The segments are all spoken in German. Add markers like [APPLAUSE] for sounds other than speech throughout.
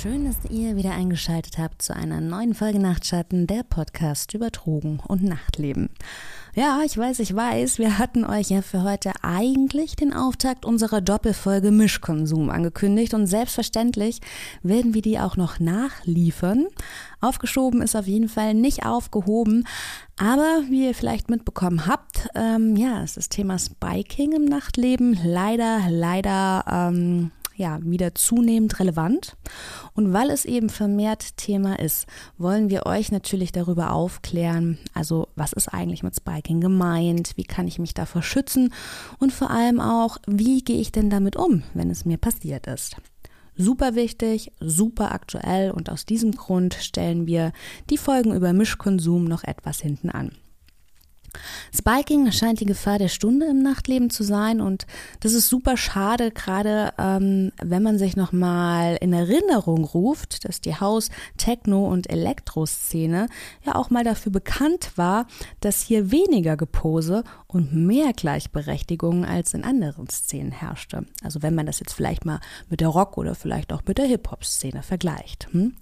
Schön, dass ihr wieder eingeschaltet habt zu einer neuen Folge Nachtschatten, der Podcast über Drogen und Nachtleben. Ja, ich weiß, ich weiß, wir hatten euch ja für heute eigentlich den Auftakt unserer Doppelfolge Mischkonsum angekündigt und selbstverständlich werden wir die auch noch nachliefern. Aufgeschoben ist auf jeden Fall nicht aufgehoben, aber wie ihr vielleicht mitbekommen habt, ähm, ja, ist das Thema Spiking im Nachtleben leider, leider ähm, ja, wieder zunehmend relevant. Und weil es eben vermehrt Thema ist, wollen wir euch natürlich darüber aufklären, also was ist eigentlich mit Spiking gemeint, wie kann ich mich davor schützen und vor allem auch, wie gehe ich denn damit um, wenn es mir passiert ist. Super wichtig, super aktuell und aus diesem Grund stellen wir die Folgen über Mischkonsum noch etwas hinten an. Spiking scheint die Gefahr der Stunde im Nachtleben zu sein und das ist super schade, gerade ähm, wenn man sich nochmal in Erinnerung ruft, dass die Haus-, Techno- und Elektroszene ja auch mal dafür bekannt war, dass hier weniger Gepose und mehr Gleichberechtigung als in anderen Szenen herrschte. Also wenn man das jetzt vielleicht mal mit der Rock- oder vielleicht auch mit der Hip-Hop-Szene vergleicht. Hm?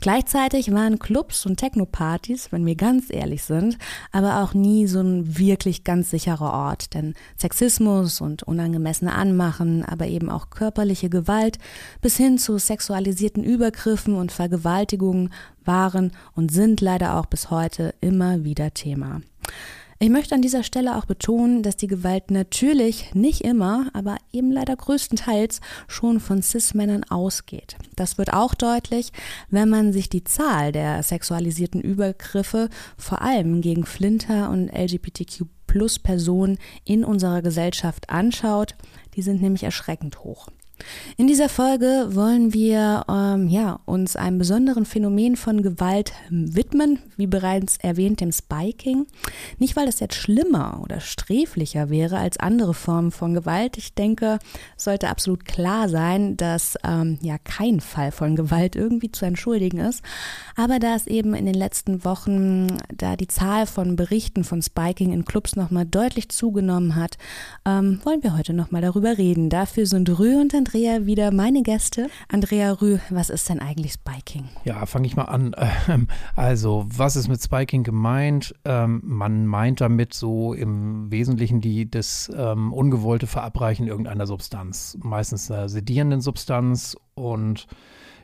Gleichzeitig waren Clubs und Techno-Partys, wenn wir ganz ehrlich sind, aber auch nie so ein wirklich ganz sicherer Ort, denn Sexismus und unangemessene Anmachen, aber eben auch körperliche Gewalt bis hin zu sexualisierten Übergriffen und Vergewaltigungen waren und sind leider auch bis heute immer wieder Thema. Ich möchte an dieser Stelle auch betonen, dass die Gewalt natürlich nicht immer, aber eben leider größtenteils schon von CIS-Männern ausgeht. Das wird auch deutlich, wenn man sich die Zahl der sexualisierten Übergriffe vor allem gegen Flinter und LGBTQ Plus Personen in unserer Gesellschaft anschaut. Die sind nämlich erschreckend hoch. In dieser Folge wollen wir ähm, ja, uns einem besonderen Phänomen von Gewalt widmen, wie bereits erwähnt, dem Spiking. Nicht, weil es jetzt schlimmer oder sträflicher wäre als andere Formen von Gewalt. Ich denke, sollte absolut klar sein, dass ähm, ja kein Fall von Gewalt irgendwie zu entschuldigen ist. Aber da es eben in den letzten Wochen, da die Zahl von Berichten von Spiking in Clubs nochmal deutlich zugenommen hat, ähm, wollen wir heute nochmal darüber reden. Dafür sind Rühr und Andrea wieder meine Gäste. Andrea Rüh, was ist denn eigentlich Spiking? Ja, fange ich mal an. [LAUGHS] Ähm, also, was ist mit Spiking gemeint? Ähm, man meint damit so im Wesentlichen die, das ähm, ungewollte Verabreichen irgendeiner Substanz, meistens einer sedierenden Substanz und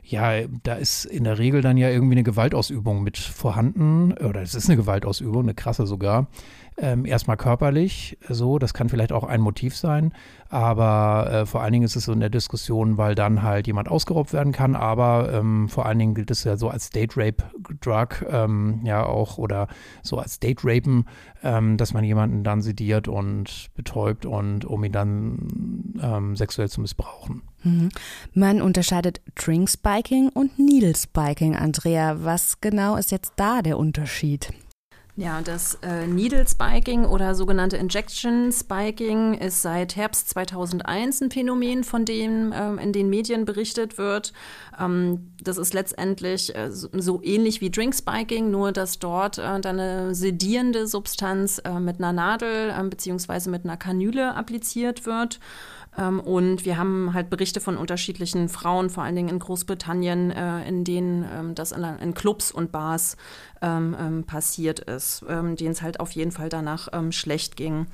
ja, da ist in der Regel dann ja irgendwie eine Gewaltausübung mit vorhanden, oder es ist eine Gewaltausübung, eine krasse sogar. Ähm, erstmal körperlich, so, das kann vielleicht auch ein Motiv sein, aber äh, vor allen Dingen ist es so in der Diskussion, weil dann halt jemand ausgeraubt werden kann, aber ähm, vor allen Dingen gilt es ja so als Date Rape Drug, ähm, ja auch, oder so als Date Rapen, ähm, dass man jemanden dann sediert und betäubt und um ihn dann ähm, sexuell zu missbrauchen. Mhm. Man unterscheidet Drink Spiking und Needle Spiking, Andrea. Was genau ist jetzt da der Unterschied? Ja, das äh, Needle Spiking oder sogenannte Injection Spiking ist seit Herbst 2001 ein Phänomen, von dem ähm, in den Medien berichtet wird. Ähm, das ist letztendlich äh, so, ähnlich wie Drink Spiking, nur dass dort äh, dann eine sedierende Substanz äh, mit einer Nadel ähm, beziehungsweise mit einer Kanüle appliziert wird. Ähm, und wir haben halt Berichte von unterschiedlichen Frauen, vor allen Dingen in Großbritannien, äh, in denen ähm, das in, Clubs und Bars ähm, passiert ist, denen es halt auf jeden Fall danach schlecht ging.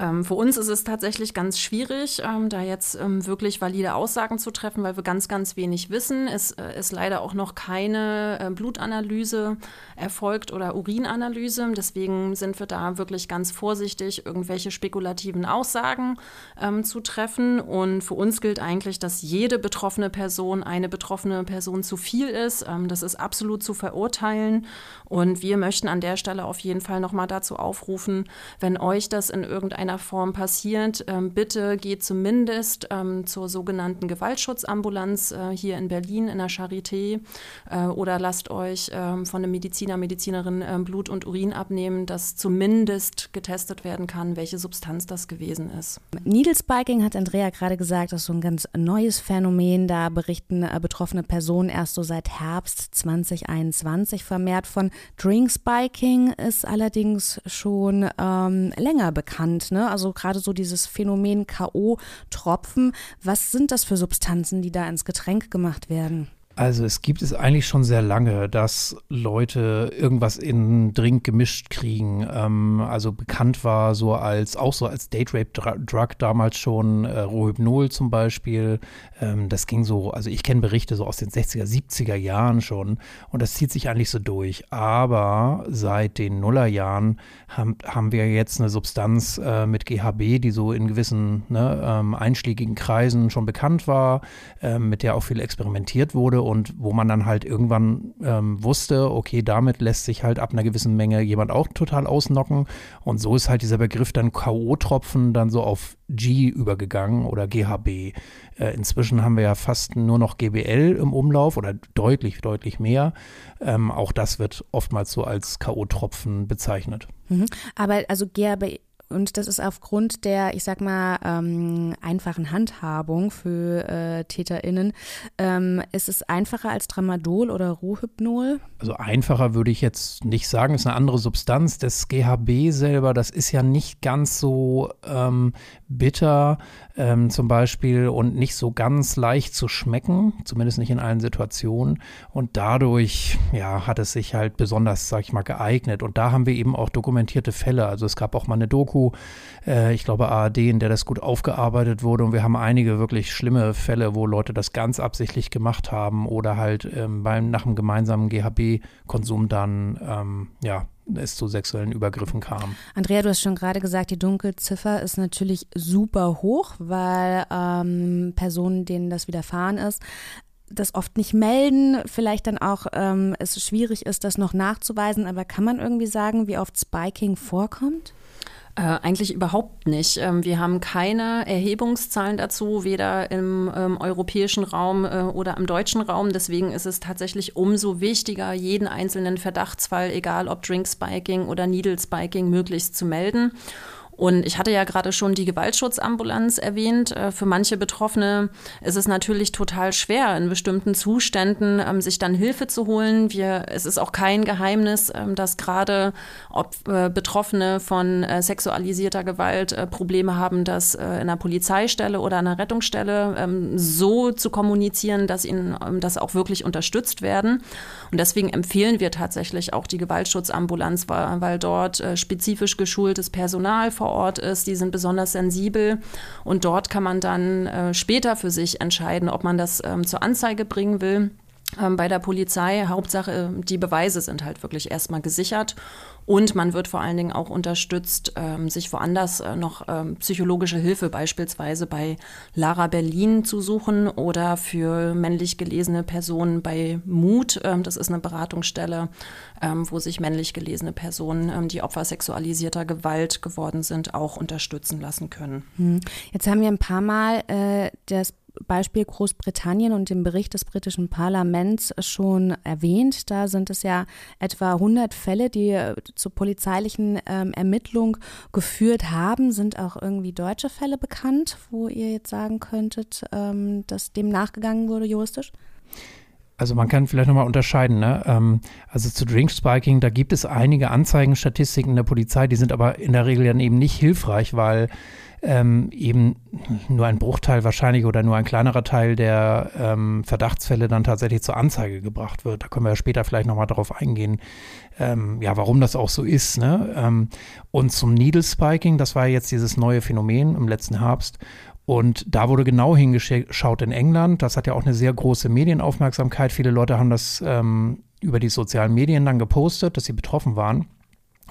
Ähm, für uns ist es tatsächlich ganz schwierig, ähm, da jetzt ähm, wirklich valide Aussagen zu treffen, weil wir ganz, ganz wenig wissen. Es äh, ist leider auch noch keine äh, Blutanalyse erfolgt oder Urinanalyse. Deswegen sind wir da wirklich ganz vorsichtig, irgendwelche spekulativen Aussagen ähm, zu treffen. Und für uns gilt eigentlich, dass jede betroffene Person eine betroffene Person zu viel ist. Ähm, das ist absolut zu verurteilen. Und wir möchten an der Stelle auf jeden Fall nochmal dazu aufrufen, wenn euch das in irgendeiner irgendeiner Form passiert, ähm, bitte geht zumindest ähm, zur sogenannten Gewaltschutzambulanz äh, hier in Berlin in der Charité äh, oder lasst euch ähm, von einem Mediziner, Medizinerin Blut und Urin abnehmen, dass zumindest getestet werden kann, welche Substanz das gewesen ist. Needle Spiking hat Andrea gerade gesagt, das ist so ein ganz neues Phänomen. Da berichten äh, betroffene Personen erst so seit Herbst 2021 vermehrt von. Drink Spiking ist allerdings schon ähm, länger bekannt ne? also gerade so dieses Phänomen K.O.-Tropfen, was sind das für Substanzen, die da ins Getränk gemacht werden? Also es gibt es eigentlich schon sehr lange, dass Leute irgendwas in Drink gemischt kriegen. Ähm, also bekannt war so als, auch so als Date-Rape-Drug damals schon, äh, Rohypnol zum Beispiel. Ähm, das ging so, also ich kenne Berichte so aus den 60er, 70er Jahren schon und das zieht sich eigentlich so durch. Aber seit den Nullerjahren haben, haben wir jetzt eine Substanz äh, mit GHB, die so in gewissen ne, ähm, einschlägigen Kreisen schon bekannt war, äh, mit der auch viel experimentiert wurde und wo man dann halt irgendwann ähm, wusste, okay, damit lässt sich halt ab einer gewissen Menge jemand auch total ausnocken. Und so ist halt dieser Begriff dann K.O.-Tropfen dann so auf G übergegangen oder GHB. Äh, inzwischen haben wir ja fast nur noch GBL im Umlauf oder deutlich, deutlich mehr. Ähm, auch das wird oftmals so als K.O.-Tropfen bezeichnet. Mhm. Aber also GHB und das ist aufgrund der, ich sag mal, ähm, einfachen Handhabung für äh, TäterInnen. Ähm, ist es einfacher als Tramadol oder Rohypnol? Also einfacher würde ich jetzt nicht sagen, ist eine andere Substanz. Das GHB selber, das ist ja nicht ganz so ähm, bitter ähm, zum Beispiel und nicht so ganz leicht zu schmecken, zumindest nicht in allen Situationen. Und dadurch, ja, hat es sich halt besonders, sag ich mal, geeignet. Und da haben wir eben auch dokumentierte Fälle. Also es gab auch mal eine Doku, äh, ich glaube ARD, in der das gut aufgearbeitet wurde. Und wir haben einige wirklich schlimme Fälle, wo Leute das ganz absichtlich gemacht haben oder halt ähm, beim, nach dem gemeinsamen GHB-Konsum dann, ähm, ja, es zu sexuellen Übergriffen kam. Andrea, du hast schon gerade gesagt, die Dunkelziffer ist natürlich super hoch, weil ähm, Personen, denen das widerfahren ist, das oft nicht melden, vielleicht dann auch ähm, es schwierig ist, das noch nachzuweisen, aber kann man irgendwie sagen, wie oft Spiking vorkommt? Äh, eigentlich überhaupt nicht. Ähm, wir haben keine Erhebungszahlen dazu, weder im ähm, europäischen Raum äh, oder im deutschen Raum. Deswegen ist es tatsächlich umso wichtiger, jeden einzelnen Verdachtsfall, egal ob Drink Spiking oder Needle Spiking, möglichst zu melden. Und ich hatte ja gerade schon die Gewaltschutzambulanz erwähnt. Äh, für manche Betroffene ist es natürlich total schwer, in bestimmten Zuständen ähm, sich dann Hilfe zu holen. Wir, es ist auch kein Geheimnis, ähm, dass gerade ob äh, Betroffene von äh, sexualisierter Gewalt Probleme haben, das in einer Polizeistelle oder einer Rettungsstelle ähm, so zu kommunizieren, dass ihnen das auch wirklich unterstützt werden. Und deswegen empfehlen wir tatsächlich auch die Gewaltschutzambulanz, weil, weil dort spezifisch geschultes Personal vor Ort ist, die sind besonders sensibel. Und dort kann man dann äh, später für sich entscheiden, ob man das ähm, zur Anzeige bringen will bei der Polizei. Hauptsache, die Beweise sind halt wirklich erstmal gesichert. Und man wird vor allen Dingen auch unterstützt, ähm, sich woanders äh, noch ähm, psychologische Hilfe beispielsweise bei Lara Berlin zu suchen oder für männlich gelesene Personen bei Mut. Ähm, das ist eine Beratungsstelle, ähm, wo sich männlich gelesene Personen, ähm, die Opfer sexualisierter Gewalt geworden sind, auch unterstützen lassen können. Hm. Jetzt haben wir ein paar Mal äh, das Beispiel Großbritannien und dem Bericht des britischen Parlaments schon erwähnt. Da sind es ja etwa 100 Fälle, die äh, zur polizeilichen ähm, Ermittlung geführt haben. Sind auch irgendwie deutsche Fälle bekannt, wo ihr jetzt sagen könntet, ähm, dass dem nachgegangen wurde juristisch? Also man kann vielleicht nochmal unterscheiden. Ne? Ähm, also zu Drink Spiking, da gibt es einige Anzeigenstatistiken der Polizei, die sind aber in der Regel dann eben nicht hilfreich, weil ähm, eben nur ein Bruchteil wahrscheinlich oder nur ein kleinerer Teil der ähm, Verdachtsfälle dann tatsächlich zur Anzeige gebracht wird. Da können wir ja später vielleicht nochmal darauf eingehen, ähm, ja, warum das auch so ist. Ne? Ähm, und zum Needle Spiking, das war jetzt dieses neue Phänomen im letzten Herbst. Und da wurde genau hingeschaut in England. Das hat ja auch eine sehr große Medienaufmerksamkeit. Viele Leute haben das ähm, über die sozialen Medien dann gepostet, dass sie betroffen waren.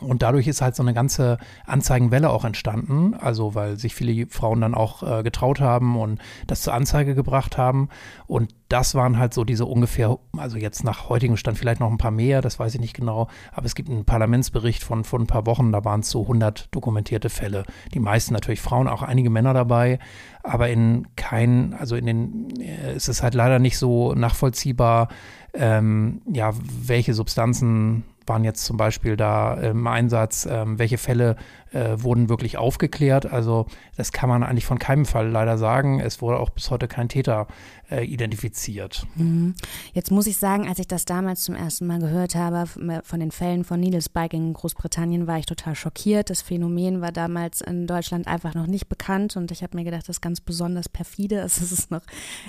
Und dadurch ist halt so eine ganze Anzeigenwelle auch entstanden, also weil sich viele Frauen dann auch äh, getraut haben und das zur Anzeige gebracht haben. Und das waren halt so diese ungefähr, also jetzt nach heutigem Stand vielleicht noch ein paar mehr, das weiß ich nicht genau, aber es gibt einen Parlamentsbericht von vor ein paar Wochen, da waren es so 100 dokumentierte Fälle. Die meisten natürlich Frauen, auch einige Männer dabei, aber in keinen, also in den, äh, es ist halt leider nicht so nachvollziehbar, ähm, ja, welche Substanzen waren jetzt zum Beispiel da im Einsatz, ähm, welche Fälle äh, wurden wirklich aufgeklärt. Also das kann man eigentlich von keinem Fall leider sagen. Es wurde auch bis heute kein Täter äh, identifiziert. Mhm. Jetzt muss ich sagen, als ich das damals zum ersten Mal gehört habe von den Fällen von Needle Spiking in Großbritannien, war ich total schockiert. Das Phänomen war damals in Deutschland einfach noch nicht bekannt und ich habe mir gedacht, das ist ganz besonders perfide. [LAUGHS] Es ist noch,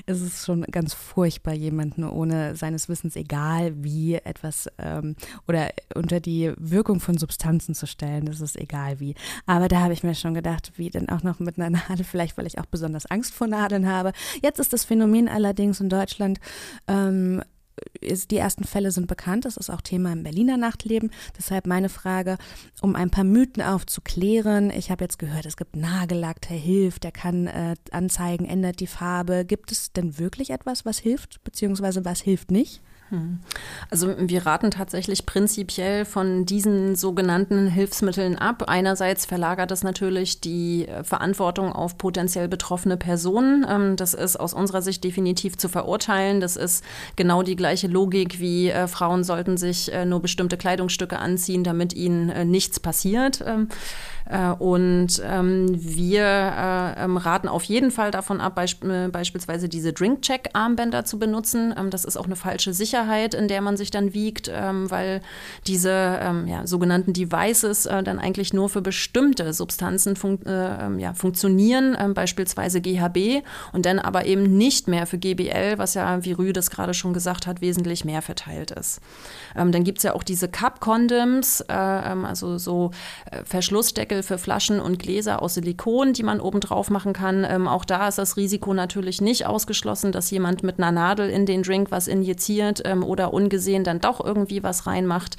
es ist schon ganz furchtbar, jemanden ohne seines Wissens, egal wie etwas ähm, oder unter die Wirkung von Substanzen zu stellen. Das ist egal wie. Aber da habe ich mir schon gedacht, wie denn auch noch mit einer Nadel, vielleicht weil ich auch besonders Angst vor Nadeln habe. Jetzt ist das Phänomen allerdings in Deutschland ähm, die ersten Fälle sind bekannt. Das ist auch Thema im Berliner Nachtleben. Deshalb meine Frage, um ein paar Mythen aufzuklären. Ich habe jetzt gehört, es gibt Nagellack, der hilft, der kann äh, anzeigen, ändert die Farbe. Gibt es denn wirklich etwas, was hilft, beziehungsweise was hilft nicht? Also wir raten tatsächlich prinzipiell von diesen sogenannten Hilfsmitteln ab. Einerseits verlagert es natürlich die äh, Verantwortung auf potenziell betroffene Personen. Ähm, das ist aus unserer Sicht definitiv zu verurteilen. Das ist genau die gleiche Logik wie äh, Frauen sollten sich äh, nur bestimmte Kleidungsstücke anziehen, damit ihnen nichts passiert. Ähm, äh, und ähm, wir äh, ähm, raten auf jeden Fall davon ab, äh, beispielsweise diese Drink-Check-Armbänder zu benutzen. Ähm, das ist auch eine falsche Sicherheit, in der man sich dann wiegt, weil diese ja, sogenannten Devices äh, dann eigentlich nur für bestimmte Substanzen fun äh, ja, funktionieren, beispielsweise GHB, und dann aber eben nicht mehr für GBL, was ja, wie Rü das gerade schon gesagt hat, wesentlich mehr verteilt ist. dann gibt es ja auch diese Cup-Condoms, äh, also so Verschlussdeckel für Flaschen und Gläser aus Silikon, die man oben drauf machen kann. Ähm, auch da ist das Risiko natürlich nicht ausgeschlossen, dass jemand mit einer Nadel in den Drink was injiziert ähm, oder ungesehen dann doch irgendwie was reinmacht.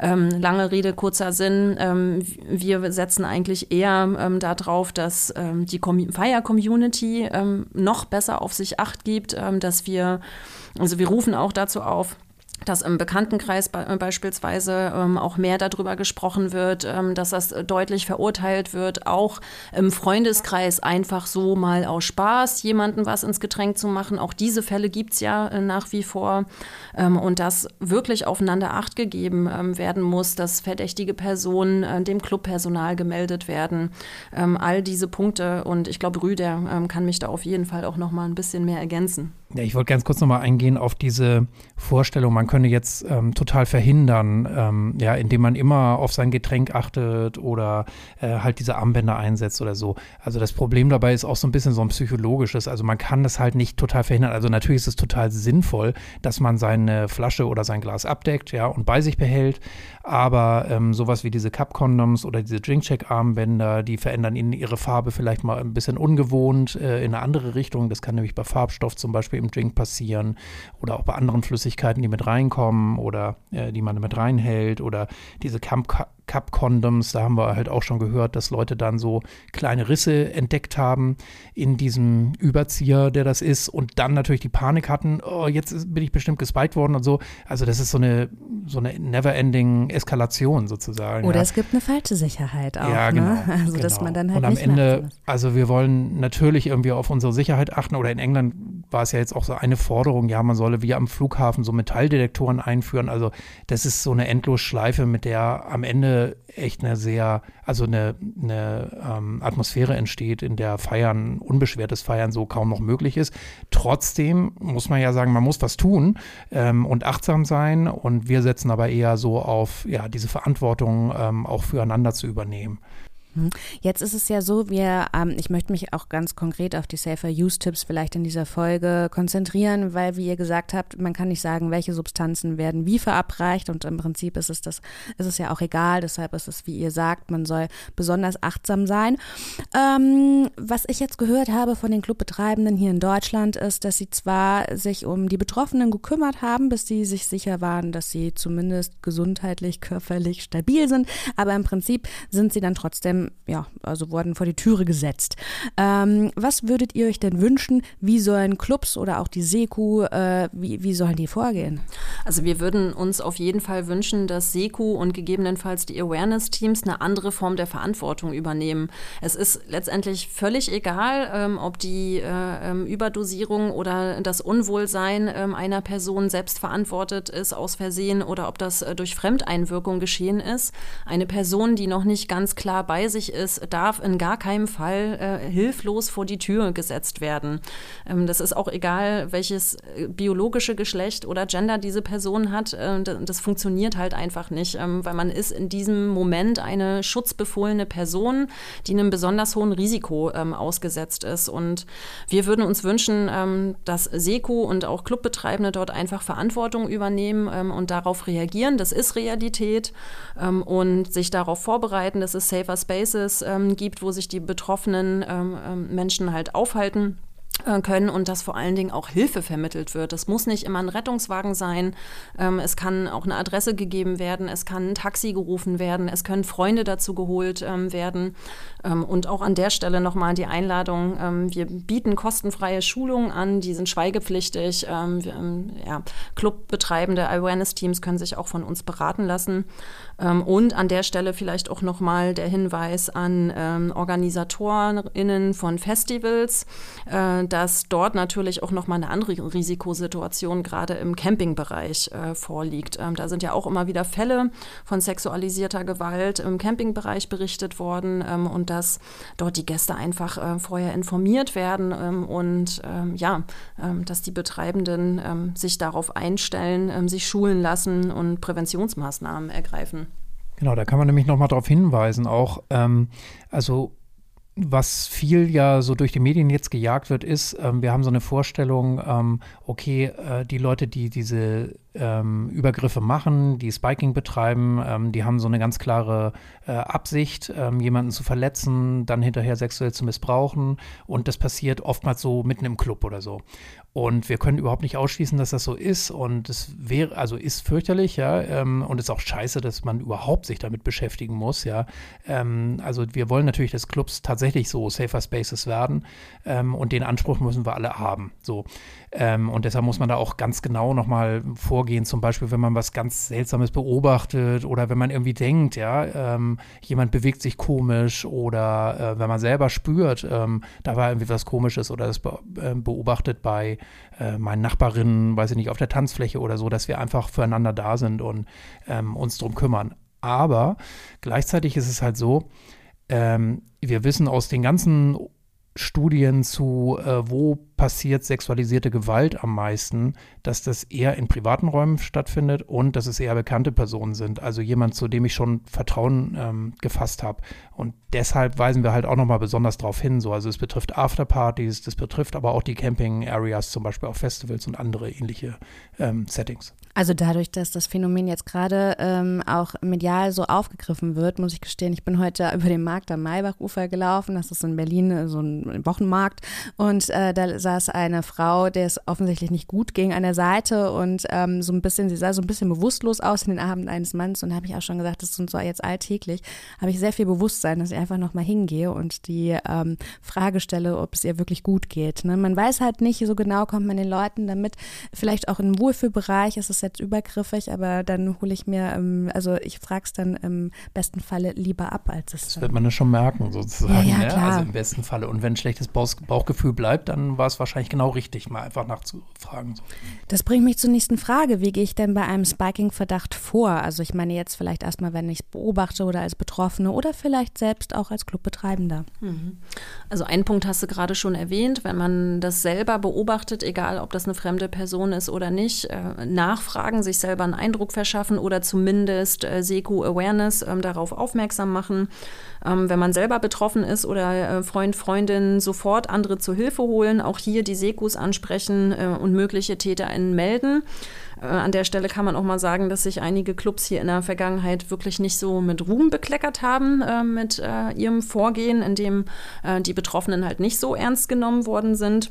Ähm, lange Rede, kurzer Sinn. Ähm, wir setzen eigentlich eher ähm, darauf, dass ähm, die Fire-Community noch besser auf sich acht gibt, dass wir, also wir rufen auch dazu auf, dass im Bekanntenkreis be beispielsweise ähm, auch mehr darüber gesprochen wird, ähm, dass das deutlich verurteilt wird, auch im Freundeskreis einfach so mal aus Spaß jemanden was ins Getränk zu machen. Auch diese Fälle gibt es ja äh, nach wie vor ähm, und dass wirklich aufeinander Acht gegeben ähm, werden muss, dass verdächtige Personen äh, dem Clubpersonal gemeldet werden. Ähm, all diese Punkte und ich glaube, Rüder ähm, kann mich da auf jeden Fall auch noch mal ein bisschen mehr ergänzen. Ja, ich wollte ganz kurz nochmal eingehen auf diese Vorstellung, man könne jetzt ähm, total verhindern, ähm, ja, indem man immer auf sein Getränk achtet oder äh, halt diese Armbänder einsetzt oder so. Also das Problem dabei ist auch so ein bisschen so ein psychologisches. Also man kann das halt nicht total verhindern. Also natürlich ist es total sinnvoll, dass man seine Flasche oder sein Glas abdeckt, ja, und bei sich behält. Aber ähm, sowas wie diese Cup-Condoms oder diese Drinkcheck-Armbänder, die verändern ihnen ihre Farbe vielleicht mal ein bisschen ungewohnt äh, in eine andere Richtung. Das kann nämlich bei Farbstoff zum Beispiel im Drink passieren oder auch bei anderen Flüssigkeiten, die mit reinkommen oder äh, die man mit reinhält oder diese Camp Cup-Condoms, da haben wir halt auch schon gehört, dass Leute dann so kleine Risse entdeckt haben in diesem Überzieher, der das ist und dann natürlich die Panik hatten, oh, jetzt bin ich bestimmt gespiked worden und so. Also das ist so eine, so eine never-ending Eskalation sozusagen. Oder ja. es gibt eine falsche Sicherheit auch. Ja, genau. Ne? Also genau. dass man dann halt Und am Ende, also wir wollen natürlich irgendwie auf unsere Sicherheit achten oder in England war es ja jetzt auch so eine Forderung, ja, man solle wie am Flughafen so Metalldetektoren einführen. Also das ist so eine Endlosschleife, mit der am Ende echt eine sehr, also eine, eine ähm, Atmosphäre entsteht, in der Feiern, unbeschwertes Feiern so kaum noch möglich ist. Trotzdem muss man ja sagen, man muss was tun ähm, und achtsam sein und wir setzen aber eher so auf, ja, diese Verantwortung ähm, auch füreinander zu übernehmen. Hm. Jetzt ist es ja so, wir, ähm, ich möchte mich auch ganz konkret auf die Safer Use Tipps vielleicht in dieser Folge konzentrieren, weil, wie ihr gesagt habt, man kann nicht sagen, welche Substanzen werden wie verabreicht und im Prinzip ist es das, ist es ja auch egal. Deshalb ist es, wie ihr sagt, man soll besonders achtsam sein. Ähm, was ich jetzt gehört habe von den Clubbetreibenden hier in Deutschland ist, dass sie zwar sich um die Betroffenen gekümmert haben, bis sie sich sicher waren, dass sie zumindest gesundheitlich, körperlich stabil sind, aber im Prinzip sind sie dann trotzdem ja, also wurden vor die Türe gesetzt. Ähm, was würdet ihr euch denn wünschen? Wie sollen Clubs oder auch die Seku, äh, wie, wie sollen die vorgehen? Also wir würden uns auf jeden Fall wünschen, dass Seku und gegebenenfalls die Awareness-Teams eine andere Form der Verantwortung übernehmen. Es ist letztendlich völlig egal, ähm, ob die äh, ähm, Überdosierung oder das Unwohlsein ähm, einer Person selbst verantwortet ist aus Versehen oder ob das äh, durch Fremdeinwirkung geschehen ist. Eine Person, die noch nicht ganz klar bei sich ist, darf in gar keinem Fall äh, hilflos vor die Tür gesetzt werden. Ähm, das ist auch egal, welches äh, biologische Geschlecht oder Gender diese Person hat. Äh, das funktioniert halt einfach nicht, ähm, weil man ist in diesem Moment eine schutzbefohlene Person, die einem besonders hohen Risiko ähm, ausgesetzt ist. Und wir würden uns wünschen, ähm, dass Seko und auch Clubbetreibende dort einfach Verantwortung übernehmen und darauf reagieren. Das ist Realität und sich darauf vorbereiten, dass es Safer Spaces gibt, wo sich die betroffenen Menschen halt aufhalten können und dass vor allen Dingen auch Hilfe vermittelt wird. Es muss nicht immer ein Rettungswagen sein, ähm, es kann auch eine Adresse gegeben werden, es kann ein Taxi gerufen werden, es können Freunde dazu geholt ähm, werden. Ähm, und auch an der Stelle nochmal die Einladung, wir bieten kostenfreie Schulungen an, die sind schweigepflichtig. Clubbetreibende Awareness-Teams können sich auch von uns beraten lassen. Und an der Stelle vielleicht auch nochmal der Hinweis an OrganisatorInnen von Festivals, äh, dass dort natürlich auch nochmal eine andere Risikosituation gerade im Campingbereich äh, vorliegt. Ähm, da sind ja auch immer wieder Fälle von sexualisierter Gewalt im Campingbereich berichtet worden ähm, und dass dort die Gäste einfach äh, vorher informiert werden ähm, und ähm, ja, ähm, dass die Betreibenden ähm, sich darauf einstellen, sich schulen lassen und Präventionsmaßnahmen ergreifen. Genau, da kann man nämlich nochmal darauf hinweisen, auch, also was viel ja so durch die Medien jetzt gejagt wird, ist, ähm, wir haben so eine Vorstellung, ähm, okay, äh, die Leute, die diese ähm, Übergriffe machen, die Spiking betreiben, ähm, die haben so eine ganz klare äh, Absicht, ähm, jemanden zu verletzen, dann hinterher sexuell zu missbrauchen. Und das passiert oftmals so mitten im Club oder so. Und wir können überhaupt nicht ausschließen, dass das so ist. Und es wäre, also ist fürchterlich, ja. Ähm, und es ist auch scheiße, dass man überhaupt sich damit beschäftigen muss, ja. Ähm, also wir wollen natürlich, dass Clubs tatsächlich so Safer Spaces werden. Ähm, und den Anspruch müssen wir alle haben. So. Ähm, und deshalb muss man da auch ganz genau nochmal vorgehen. Zum Beispiel, wenn man was ganz Seltsames beobachtet oder wenn man irgendwie denkt, ja, ähm, jemand bewegt sich komisch oder äh, wenn man selber spürt, ähm, da war irgendwie was Komisches oder das be äh, beobachtet bei äh, meinen Nachbarinnen, weiß ich nicht, auf der Tanzfläche oder so, dass wir einfach füreinander da sind und ähm, uns drum kümmern. Aber gleichzeitig ist es halt so, ähm, wir wissen aus den ganzen Studien zu, äh, wo passiert sexualisierte Gewalt am meisten, dass das eher in privaten Räumen stattfindet und dass es eher bekannte Personen sind. Also jemand, zu dem ich schon Vertrauen ähm, gefasst habe. Und deshalb weisen wir halt auch nochmal besonders darauf hin. So. Also es betrifft Afterpartys, das betrifft aber auch die Camping-Areas, zum Beispiel auf Festivals und andere ähnliche ähm, Settings. Also dadurch, dass das Phänomen jetzt gerade ähm, auch medial so aufgegriffen wird, muss ich gestehen, ich bin heute [LAUGHS] über den Markt am Maybachufer gelaufen. Das ist in Berlin äh, so ein Wochenmarkt. Und äh, da saß eine Frau, der es offensichtlich nicht gut ging, an der Seite und ähm, so ein bisschen, sie sah so ein bisschen bewusstlos aus in den Abend eines Mannes. Und da habe ich auch schon gesagt, das ist so jetzt alltäglich. Habe ich sehr viel Bewusstsein, dass ich einfach nochmal hingehe und die ähm, Frage stelle, ob es ihr wirklich gut geht. Ne? Man weiß halt nicht so genau, kommt man den Leuten damit, vielleicht auch im Wohlfühlbereich ist es jetzt übergriffig, aber dann hole ich mir, ähm, also ich frage es dann im besten Falle lieber ab, als es. Das wird man ja schon merken, sozusagen. Ja, ja, ne? Also im besten Falle. Und wenn ein schlechtes Bauchgefühl bleibt, dann war es wahrscheinlich genau richtig, mal einfach nachzufragen. Das bringt mich zur nächsten Frage. Wie gehe ich denn bei einem Spiking-Verdacht vor? Also ich meine jetzt vielleicht erstmal, wenn ich es beobachte oder als Betroffene oder vielleicht selbst auch als Clubbetreibender. Mhm. Also einen Punkt hast du gerade schon erwähnt, wenn man das selber beobachtet, egal ob das eine fremde Person ist oder nicht, äh, nachfragen, sich selber einen Eindruck verschaffen oder zumindest äh, Seku Awareness äh, darauf aufmerksam machen. Ähm, wenn man selber betroffen ist oder äh, Freund, Freundin, sofort andere zur Hilfe holen, auch hier die Sekus ansprechen äh, und mögliche TäterInnen melden. Äh, an der Stelle kann man auch mal sagen, dass sich einige Clubs hier in der Vergangenheit wirklich nicht so mit Ruhm bekleckert haben äh, mit äh, ihrem Vorgehen, in dem äh, die Betroffenen halt nicht so ernst genommen worden sind.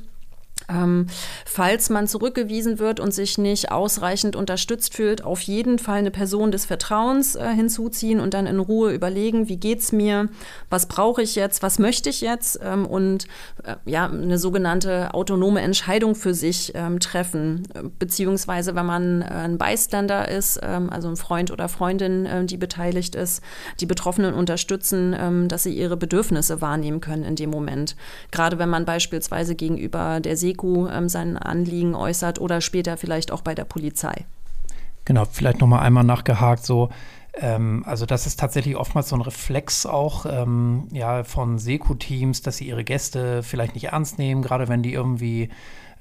Ähm, falls man zurückgewiesen wird und sich nicht ausreichend unterstützt fühlt, auf jeden Fall eine Person des Vertrauens äh, hinzuziehen und dann in Ruhe überlegen, wie geht's mir, was brauche ich jetzt, was möchte ich jetzt ähm, und äh, ja eine sogenannte autonome Entscheidung für sich ähm, treffen, beziehungsweise wenn man äh, ein Bystander ist, ähm, also ein Freund oder Freundin, äh, die beteiligt ist, die Betroffenen unterstützen, ähm, dass sie ihre Bedürfnisse wahrnehmen können in dem Moment. Gerade wenn man beispielsweise gegenüber der See SECO ähm, sein Anliegen äußert oder später vielleicht auch bei der Polizei. Genau, vielleicht nochmal einmal nachgehakt, so ähm, also das ist tatsächlich oftmals so ein Reflex auch ähm, ja, von Seku-Teams, dass sie ihre Gäste vielleicht nicht ernst nehmen, gerade wenn die irgendwie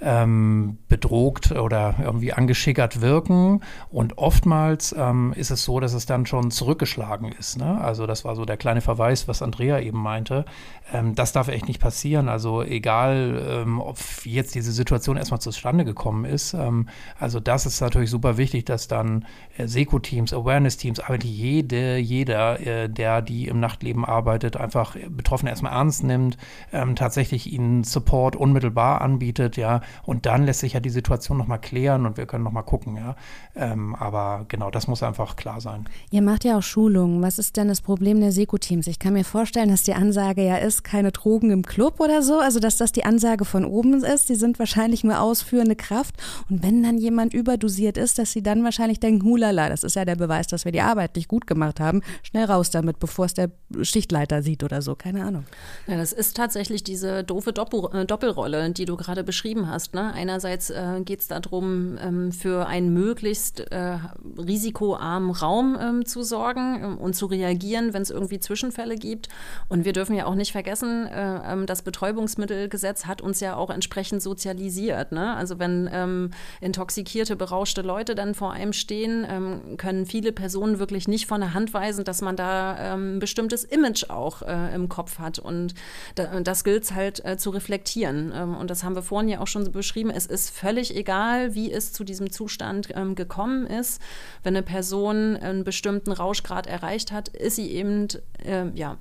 ähm, bedroht oder irgendwie angeschickert wirken. Und oftmals ähm, ist es so, dass es dann schon zurückgeschlagen ist. Ne? Also das war so der kleine Verweis, was Andrea eben meinte. Ähm, das darf echt nicht passieren. Also egal, ähm, ob jetzt diese Situation erstmal zustande gekommen ist. Ähm, also das ist natürlich super wichtig, dass dann äh, Seko-Teams, Awareness-Teams, aber jede, jeder, äh, der die im Nachtleben arbeitet, einfach Betroffene erstmal ernst nimmt, ähm, tatsächlich ihnen Support unmittelbar anbietet, ja, und dann lässt sich ja die Situation nochmal klären und wir können nochmal gucken, ja. Ähm, aber genau, das muss einfach klar sein. Ihr macht ja auch Schulungen. Was ist denn das Problem der Seko-Teams? Ich kann mir vorstellen, dass die Ansage ja ist, keine Drogen im Club oder so. Also, dass das die Ansage von oben ist. Die sind wahrscheinlich nur ausführende Kraft. Und wenn dann jemand überdosiert ist, dass sie dann wahrscheinlich denken, hulala, das ist ja der Beweis, dass wir die Arbeit nicht gut gemacht haben. Schnell raus damit, bevor es der Schichtleiter sieht oder so. Keine Ahnung. Ja, das ist tatsächlich diese doofe Doppel äh, Doppelrolle, die du gerade beschrieben hast. Ne? Einerseits äh, geht es darum, ähm, für einen möglichst äh, risikoarmen Raum ähm, zu sorgen ähm, und zu reagieren, wenn es irgendwie Zwischenfälle gibt. Und wir dürfen ja auch nicht vergessen, äh, ähm, das Betäubungsmittelgesetz hat uns ja auch entsprechend sozialisiert. Ne? Also wenn ähm, intoxikierte, berauschte Leute dann vor einem stehen, ähm, können viele Personen wirklich nicht von der Hand weisen, dass man da ein bestimmtes Image auch äh, im Kopf hat. Und da, das gilt es halt äh, zu reflektieren. und das haben wir vorhin ja auch schon beschrieben. Es ist völlig egal, wie es zu diesem Zustand gekommen ist. Wenn eine Person einen bestimmten Rauschgrad erreicht hat, ist sie eben äh, ja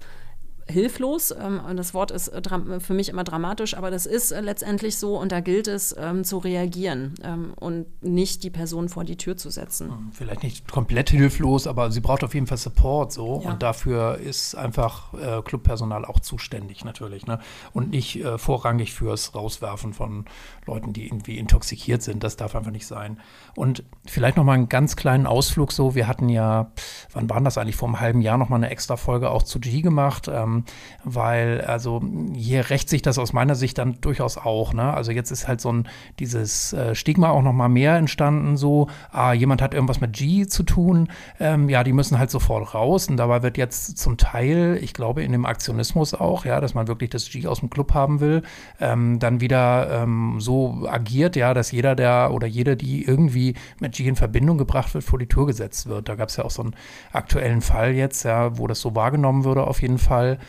hilflos. Ähm, das Wort ist äh, für mich immer dramatisch, aber das ist äh, letztendlich so und da gilt es ähm, zu reagieren ähm, und nicht die Person vor die Tür zu setzen. Hm, vielleicht nicht komplett hilflos, aber sie braucht auf jeden Fall Support so ja. und dafür ist einfach äh, Clubpersonal auch zuständig natürlich ne? und nicht äh, vorrangig fürs Rauswerfen von Leuten, die irgendwie intoxikiert sind. Das darf einfach nicht sein. Und vielleicht noch mal einen ganz kleinen Ausflug so. Wir hatten ja, wann waren das eigentlich? Vor einem halben Jahr noch mal eine extra Folge auch zu G gemacht. Ähm, weil also hier rächt sich das aus meiner Sicht dann durchaus auch. Ne? Also jetzt ist halt so ein dieses äh, Stigma auch noch mal mehr entstanden, so, ah, jemand hat irgendwas mit G zu tun, ähm, ja, die müssen halt sofort raus. Und dabei wird jetzt zum Teil, ich glaube, in dem Aktionismus auch, ja, dass man wirklich das G aus dem Club haben will, ähm, dann wieder ähm, so agiert, ja, dass jeder, der oder jede, die irgendwie mit G in Verbindung gebracht wird, vor die Tür gesetzt wird. Da gab es ja auch so einen aktuellen Fall jetzt, ja, wo das so wahrgenommen würde, auf jeden Fall.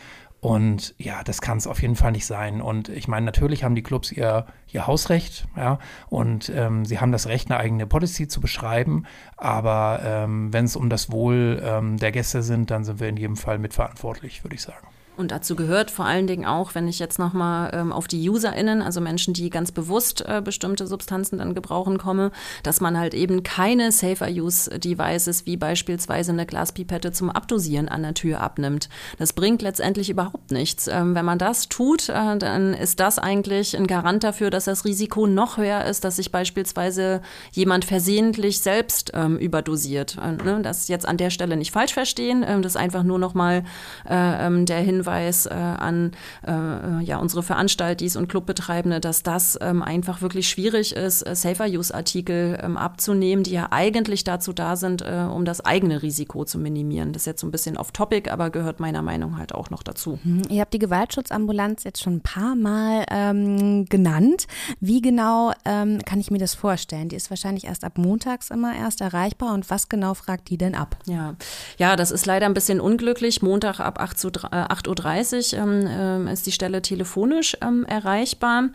Und ja, das kann es auf jeden Fall nicht sein. Und ich meine, natürlich haben die Clubs ihr, ihr Hausrecht, ja, und ähm, sie haben das Recht, eine eigene Policy zu beschreiben. Aber ähm, wenn es um das Wohl ähm, der Gäste sind, dann sind wir in jedem Fall mitverantwortlich, würde ich sagen. Und dazu gehört vor allen Dingen auch, wenn ich jetzt nochmal ähm, auf die UserInnen, also Menschen, die ganz bewusst äh, bestimmte Substanzen dann gebrauchen, komme, dass man halt eben keine Safer-Use-Devices wie beispielsweise eine Glaspipette zum Abdosieren an der Tür abnimmt. Das bringt letztendlich überhaupt nichts. Ähm, wenn man das tut, äh, dann ist das eigentlich ein Garant dafür, dass das Risiko noch höher ist, dass sich beispielsweise jemand versehentlich selbst ähm, überdosiert. Äh, ne? Das jetzt an der Stelle nicht falsch verstehen, ähm, das ist einfach nur nochmal äh, ähm, der Hinweis, Hinweis äh, an äh, ja, unsere Veranstaltis und Clubbetreibende, dass das ähm, einfach wirklich schwierig ist, äh, Safer-Use-Artikel ähm, abzunehmen, die ja eigentlich dazu da sind, äh, um das eigene Risiko zu minimieren. Das ist jetzt so ein bisschen off-topic, aber gehört meiner Meinung halt auch noch dazu. Mhm. Ihr habt die Gewaltschutzambulanz jetzt schon ein paar Mal ähm, genannt. Wie genau ähm, kann ich mir das vorstellen? Die ist wahrscheinlich erst ab montags immer erst erreichbar und was genau fragt die denn ab? Ja, ja das ist leider ein bisschen unglücklich. Montag ab 8 Uhr, 8 8.30 Uhr ähm, äh, ist die Stelle telefonisch ähm, erreichbar.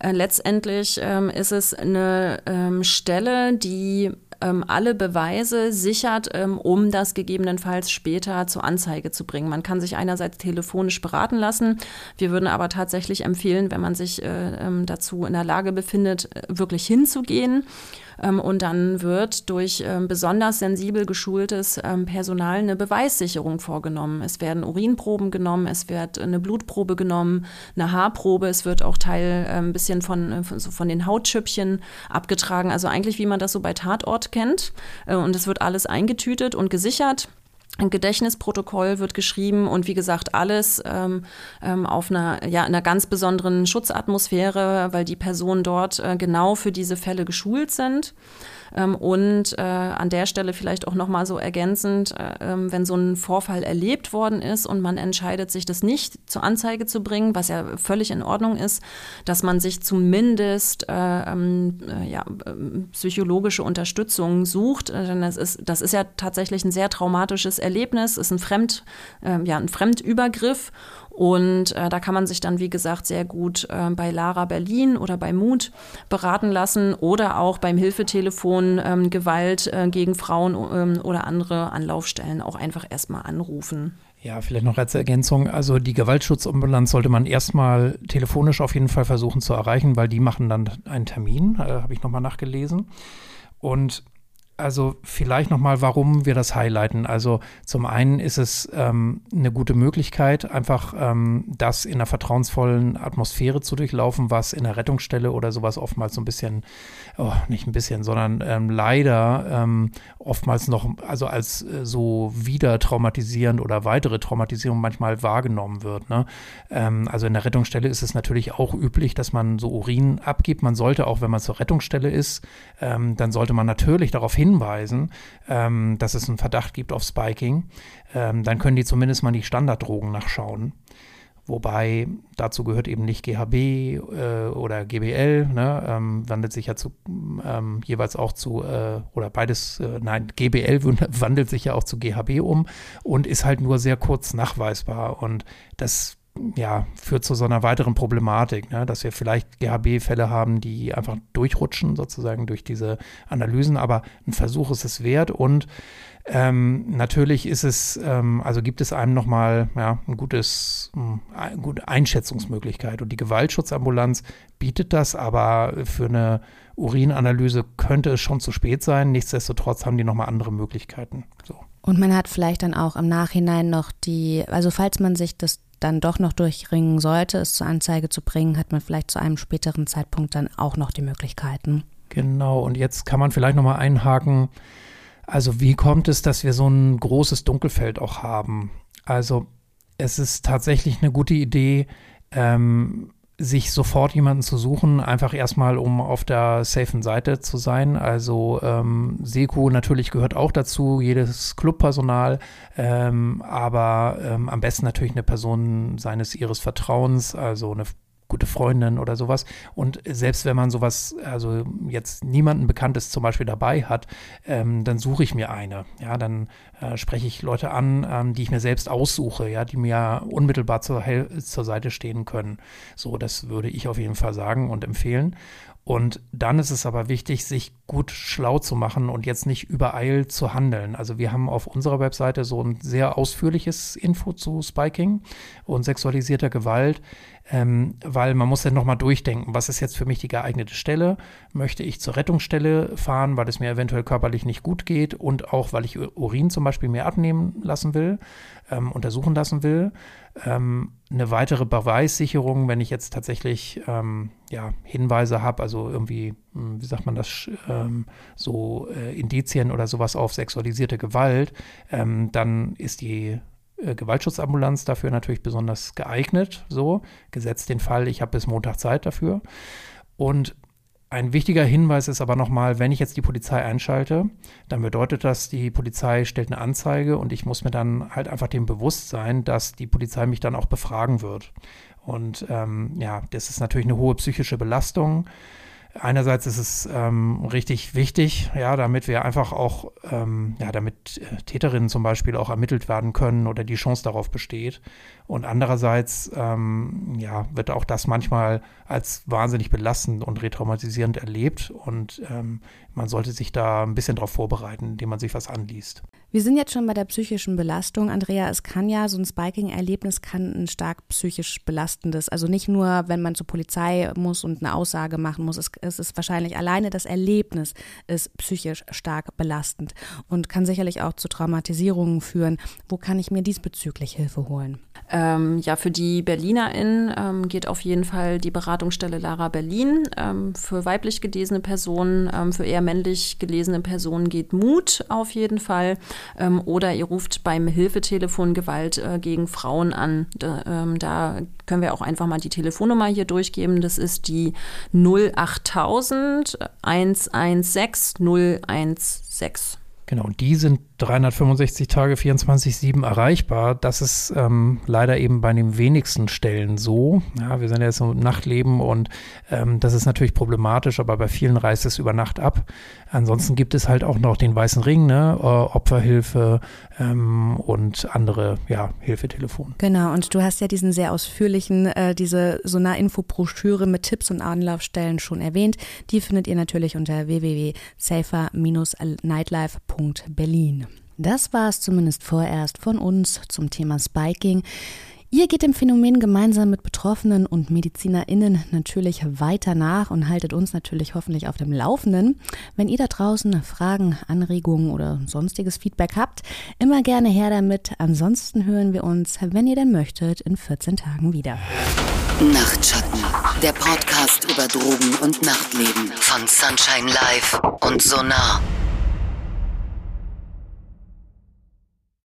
Äh, letztendlich ähm, ist es eine ähm, Stelle, die ähm, alle Beweise sichert, ähm, um das gegebenenfalls später zur Anzeige zu bringen. Man kann sich einerseits telefonisch beraten lassen. Wir würden aber tatsächlich empfehlen, wenn man sich äh, dazu in der Lage befindet, wirklich hinzugehen ähm, und dann wird durch ähm, besonders sensibel geschultes ähm, Personal eine Beweissicherung vorgenommen. Es werden Urinproben genommen, es wird eine Blutprobe genommen, eine Haarprobe, es wird auch Teil ein bisschen von, äh, von den Hautschüppchen abgetragen. Also eigentlich, wie man das so bei Tatort kennt. Äh, und es wird alles eingetütet und gesichert. Ein Gedächtnisprotokoll wird geschrieben und wie gesagt alles ähm, ähm, auf einer, ja, einer ganz besonderen Schutzatmosphäre, weil die Personen dort äh, genau für diese Fälle geschult sind. Ähm, und äh, an der Stelle vielleicht auch nochmal so ergänzend, äh, ähm, wenn so ein Vorfall erlebt worden ist und man entscheidet sich, das nicht zur Anzeige zu bringen, was ja völlig in Ordnung ist, dass man sich zumindest äh, ähm, äh, ja, psychologische Unterstützung sucht. Denn das ist, das ist ja tatsächlich ein sehr traumatisches Erlebnis, ist ein, Fremd, ja, ein Fremdübergriff. Und äh, da kann man sich dann, wie gesagt, sehr gut äh, bei Lara Berlin oder bei Mut beraten lassen oder auch beim Hilfetelefon ähm, Gewalt äh, gegen Frauen ähm, oder andere Anlaufstellen auch einfach erstmal anrufen. Ja, vielleicht noch als Ergänzung. Also die Gewaltschutzambulanz sollte man erstmal telefonisch auf jeden Fall versuchen zu erreichen, weil die machen dann einen Termin, äh, habe ich nochmal nachgelesen. Und also vielleicht nochmal, warum wir das highlighten. Also zum einen ist es ähm, eine gute Möglichkeit, einfach ähm, das in einer vertrauensvollen Atmosphäre zu durchlaufen, was in der Rettungsstelle oder sowas oftmals so ein bisschen, oh, nicht ein bisschen, sondern ähm, leider ähm, oftmals noch, also als äh, so wieder traumatisierend oder weitere Traumatisierung manchmal wahrgenommen wird. Ne? Ähm, also in der Rettungsstelle ist es natürlich auch üblich, dass man so Urin abgibt. Man sollte auch, wenn man zur Rettungsstelle ist, ähm, dann sollte man natürlich darauf hin hinweisen, ähm, dass es einen Verdacht gibt auf Spiking, ähm, dann können die zumindest mal die Standarddrogen nachschauen. Wobei dazu gehört eben nicht GHB äh, oder GBL, ne, ähm, wandelt sich ja zu, ähm, jeweils auch zu, äh, oder beides, äh, nein, GBL [LAUGHS] wandelt sich ja auch zu GHB um und ist halt nur sehr kurz nachweisbar. Und das ja, führt zu so einer weiteren Problematik, ne? dass wir vielleicht GHB-Fälle haben, die einfach durchrutschen, sozusagen durch diese Analysen, aber ein Versuch ist es wert und ähm, natürlich ist es, ähm, also gibt es einem nochmal ja, ein gutes, eine hm, gute Einschätzungsmöglichkeit. Und die Gewaltschutzambulanz bietet das, aber für eine Urinanalyse könnte es schon zu spät sein. Nichtsdestotrotz haben die nochmal andere Möglichkeiten. So. Und man hat vielleicht dann auch im Nachhinein noch die, also falls man sich das dann doch noch durchringen sollte, es zur Anzeige zu bringen, hat man vielleicht zu einem späteren Zeitpunkt dann auch noch die Möglichkeiten. Genau, und jetzt kann man vielleicht nochmal einhaken. Also wie kommt es, dass wir so ein großes Dunkelfeld auch haben? Also es ist tatsächlich eine gute Idee, ähm, sich sofort jemanden zu suchen, einfach erstmal, um auf der safen Seite zu sein. Also ähm, Seku natürlich gehört auch dazu, jedes Clubpersonal, ähm, aber ähm, am besten natürlich eine Person seines ihres Vertrauens, also eine gute Freundin oder sowas. Und selbst wenn man sowas, also jetzt niemanden Bekanntes zum Beispiel dabei hat, ähm, dann suche ich mir eine. Ja, dann äh, spreche ich Leute an, ähm, die ich mir selbst aussuche, ja, die mir unmittelbar zur, zur Seite stehen können. So, das würde ich auf jeden Fall sagen und empfehlen. Und dann ist es aber wichtig, sich gut schlau zu machen und jetzt nicht übereilt zu handeln. Also wir haben auf unserer Webseite so ein sehr ausführliches Info zu Spiking und sexualisierter Gewalt, ähm, weil man muss ja nochmal durchdenken, was ist jetzt für mich die geeignete Stelle? Möchte ich zur Rettungsstelle fahren, weil es mir eventuell körperlich nicht gut geht und auch, weil ich Urin zum Beispiel mir abnehmen lassen will, ähm, untersuchen lassen will? Ähm, eine weitere Beweissicherung, wenn ich jetzt tatsächlich ähm, ja, Hinweise habe, also irgendwie, hm, wie sagt man das, ähm, so äh, Indizien oder sowas auf sexualisierte Gewalt, ähm, dann ist die äh, Gewaltschutzambulanz dafür natürlich besonders geeignet, so, gesetzt den Fall, ich habe bis Montag Zeit dafür. Und ein wichtiger Hinweis ist aber nochmal, wenn ich jetzt die Polizei einschalte, dann bedeutet das, die Polizei stellt eine Anzeige und ich muss mir dann halt einfach dem bewusst sein, dass die Polizei mich dann auch befragen wird. Und ähm, ja, das ist natürlich eine hohe psychische Belastung. Einerseits ist es ähm, richtig wichtig, ja, damit wir einfach auch, ähm, ja, damit äh, Täterinnen zum Beispiel auch ermittelt werden können oder die Chance darauf besteht. Und andererseits, ähm, ja, wird auch das manchmal als wahnsinnig belastend und retraumatisierend erlebt. Und ähm, man sollte sich da ein bisschen darauf vorbereiten, indem man sich was anliest. Wir sind jetzt schon bei der psychischen Belastung. Andrea, es kann ja, so ein Spiking-Erlebnis kann ein stark psychisch belastendes, also nicht nur, wenn man zur Polizei muss und eine Aussage machen muss, es, es ist wahrscheinlich alleine das Erlebnis ist psychisch stark belastend und kann sicherlich auch zu Traumatisierungen führen. Wo kann ich mir diesbezüglich Hilfe holen? Ähm, ja, für die BerlinerInnen ähm, geht auf jeden Fall die Beratungsstelle Lara Berlin. Ähm, für weiblich gelesene Personen, ähm, für eher männlich gelesenen Person geht Mut auf jeden Fall. Ähm, oder ihr ruft beim Hilfetelefon Gewalt äh, gegen Frauen an. Da, ähm, da können wir auch einfach mal die Telefonnummer hier durchgeben. Das ist die 08000 116 016. Genau, die sind 365 Tage 24-7 erreichbar. Das ist ähm, leider eben bei den wenigsten Stellen so. Ja, wir sind ja jetzt im Nachtleben und ähm, das ist natürlich problematisch, aber bei vielen reißt es über Nacht ab. Ansonsten gibt es halt auch noch den Weißen Ring, ne? Äh, Opferhilfe ähm, und andere ja, Hilfetelefone. Genau, und du hast ja diesen sehr ausführlichen, äh, diese Sonar-Info-Broschüre mit Tipps und Anlaufstellen schon erwähnt. Die findet ihr natürlich unter www.safer-nightlife.berlin. Das war es zumindest vorerst von uns zum Thema Spiking. Ihr geht dem Phänomen gemeinsam mit Betroffenen und MedizinerInnen natürlich weiter nach und haltet uns natürlich hoffentlich auf dem Laufenden. Wenn ihr da draußen Fragen, Anregungen oder sonstiges Feedback habt, immer gerne her damit. Ansonsten hören wir uns, wenn ihr denn möchtet, in 14 Tagen wieder. Nachtschatten, der Podcast über Drogen und Nachtleben von Sunshine Live und Sonar.